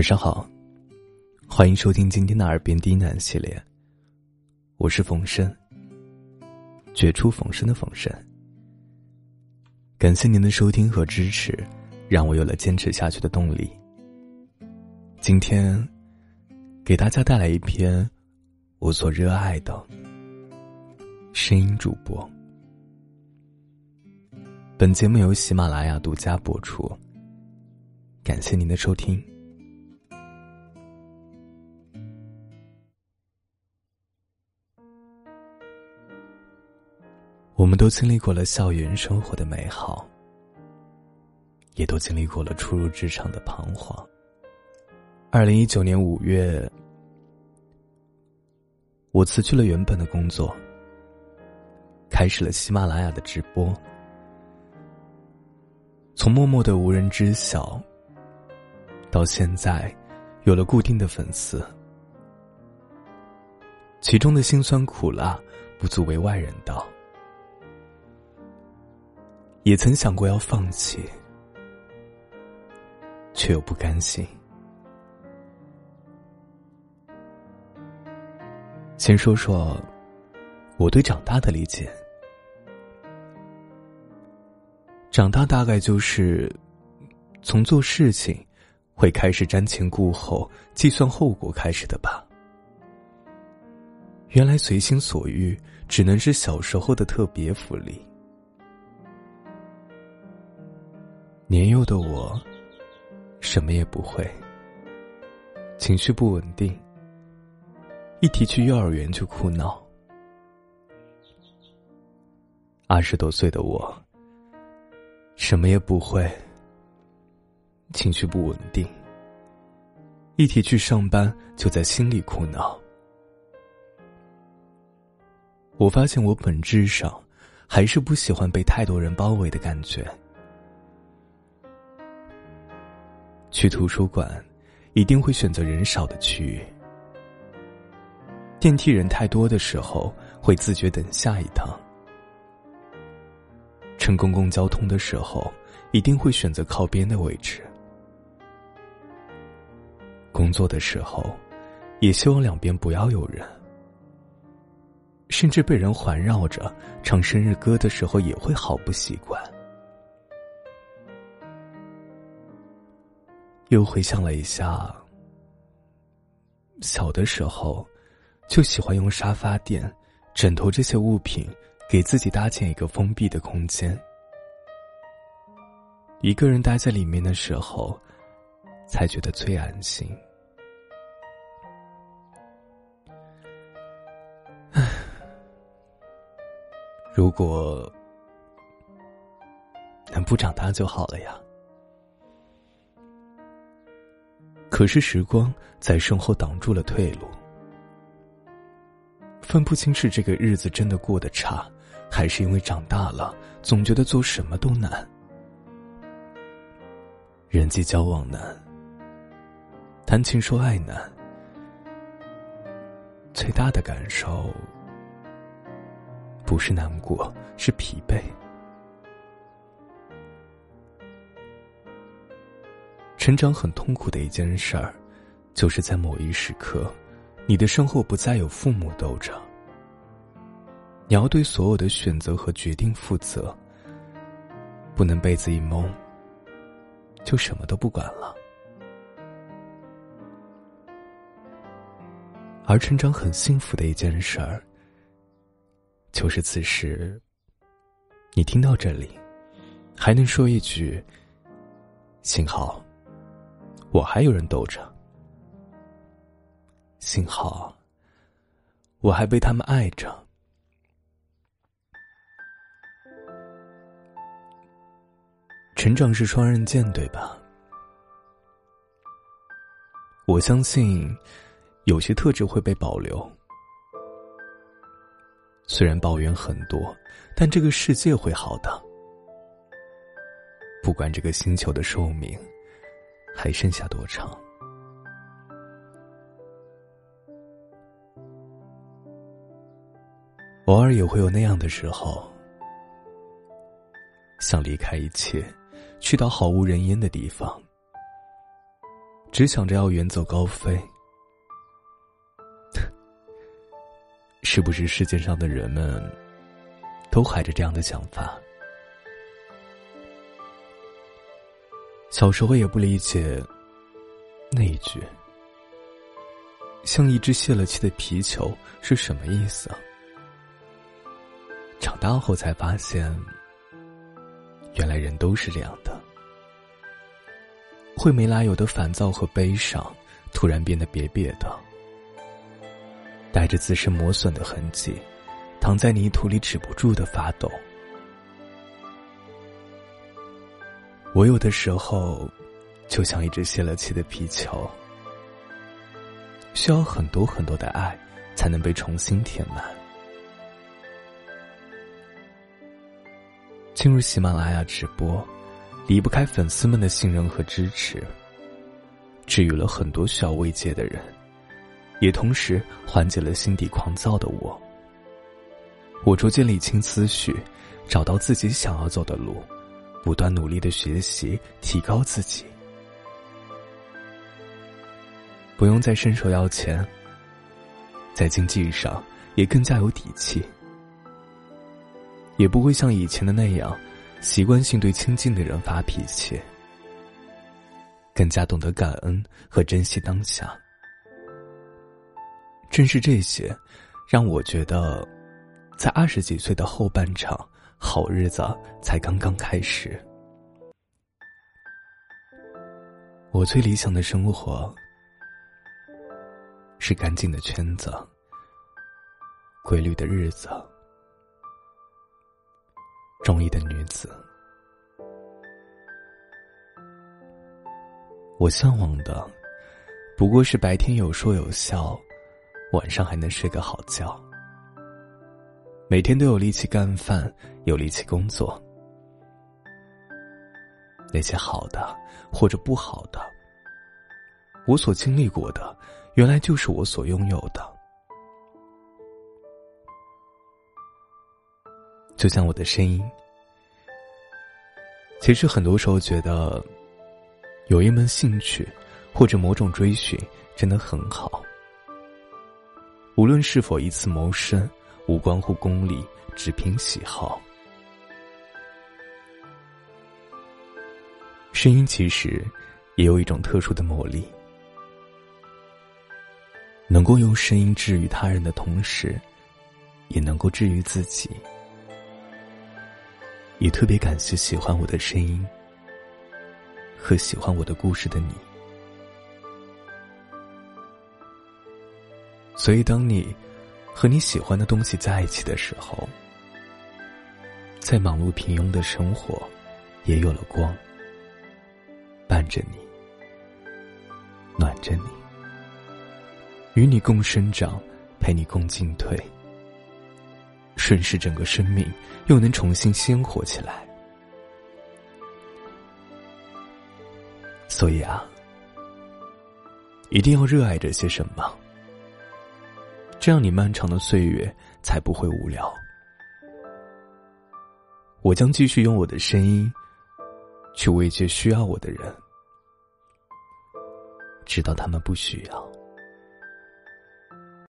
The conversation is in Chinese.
晚上好，欢迎收听今天的耳边低喃系列。我是冯生，绝处逢生的冯生。感谢您的收听和支持，让我有了坚持下去的动力。今天，给大家带来一篇我所热爱的声音主播。本节目由喜马拉雅独家播出。感谢您的收听。我们都经历过了校园生活的美好，也都经历过了初入职场的彷徨。二零一九年五月，我辞去了原本的工作，开始了喜马拉雅的直播。从默默的无人知晓，到现在有了固定的粉丝，其中的辛酸苦辣不足为外人道。也曾想过要放弃，却又不甘心。先说说我对长大的理解。长大大概就是从做事情会开始瞻前顾后、计算后果开始的吧。原来随心所欲只能是小时候的特别福利。年幼的我，什么也不会，情绪不稳定，一提去幼儿园就哭闹。二十多岁的我，什么也不会，情绪不稳定，一提去上班就在心里哭闹。我发现我本质上还是不喜欢被太多人包围的感觉。去图书馆，一定会选择人少的区域。电梯人太多的时候，会自觉等下一趟。乘公共交通的时候，一定会选择靠边的位置。工作的时候，也希望两边不要有人。甚至被人环绕着唱生日歌的时候，也会好不习惯。又回想了一下，小的时候就喜欢用沙发垫、枕头这些物品给自己搭建一个封闭的空间。一个人待在里面的时候，才觉得最安心。唉，如果能不长大就好了呀。可是时光在身后挡住了退路，分不清是这个日子真的过得差，还是因为长大了，总觉得做什么都难。人际交往难，谈情说爱难，最大的感受不是难过，是疲惫。成长很痛苦的一件事儿，就是在某一时刻，你的身后不再有父母兜着，你要对所有的选择和决定负责，不能被子一蒙，就什么都不管了。而成长很幸福的一件事儿，就是此时，你听到这里，还能说一句：“幸好。”我还有人逗着，幸好我还被他们爱着。成长是双刃剑，对吧？我相信有些特质会被保留，虽然抱怨很多，但这个世界会好的。不管这个星球的寿命。还剩下多长？偶尔也会有那样的时候，想离开一切，去到毫无人烟的地方，只想着要远走高飞。是不是世界上的人们都怀着这样的想法？小时候也不理解那一句“像一只泄了气的皮球”是什么意思。长大后才发现，原来人都是这样的，会没来由的烦躁和悲伤，突然变得瘪瘪的，带着自身磨损的痕迹，躺在泥土里止不住的发抖。我有的时候，就像一只泄了气的皮球，需要很多很多的爱，才能被重新填满。进入喜马拉雅直播，离不开粉丝们的信任和支持，治愈了很多需要慰藉的人，也同时缓解了心底狂躁的我。我逐渐理清思绪，找到自己想要走的路。不断努力的学习，提高自己，不用再伸手要钱，在经济上也更加有底气，也不会像以前的那样习惯性对亲近的人发脾气，更加懂得感恩和珍惜当下。正是这些，让我觉得，在二十几岁的后半场。好日子才刚刚开始。我最理想的生活是干净的圈子、规律的日子、中意的女子。我向往的不过是白天有说有笑，晚上还能睡个好觉。每天都有力气干饭，有力气工作。那些好的或者不好的，我所经历过的，原来就是我所拥有的。就像我的声音，其实很多时候觉得，有一门兴趣或者某种追寻，真的很好。无论是否一次谋生。无关乎功利，只凭喜好。声音其实也有一种特殊的魔力，能够用声音治愈他人的同时，也能够治愈自己。也特别感谢喜欢我的声音和喜欢我的故事的你。所以，当你。和你喜欢的东西在一起的时候，在忙碌平庸的生活，也有了光，伴着你，暖着你，与你共生长，陪你共进退，顺势整个生命又能重新鲜活起来。所以啊，一定要热爱这些什么。这样，你漫长的岁月才不会无聊。我将继续用我的声音，去慰藉需要我的人，直到他们不需要。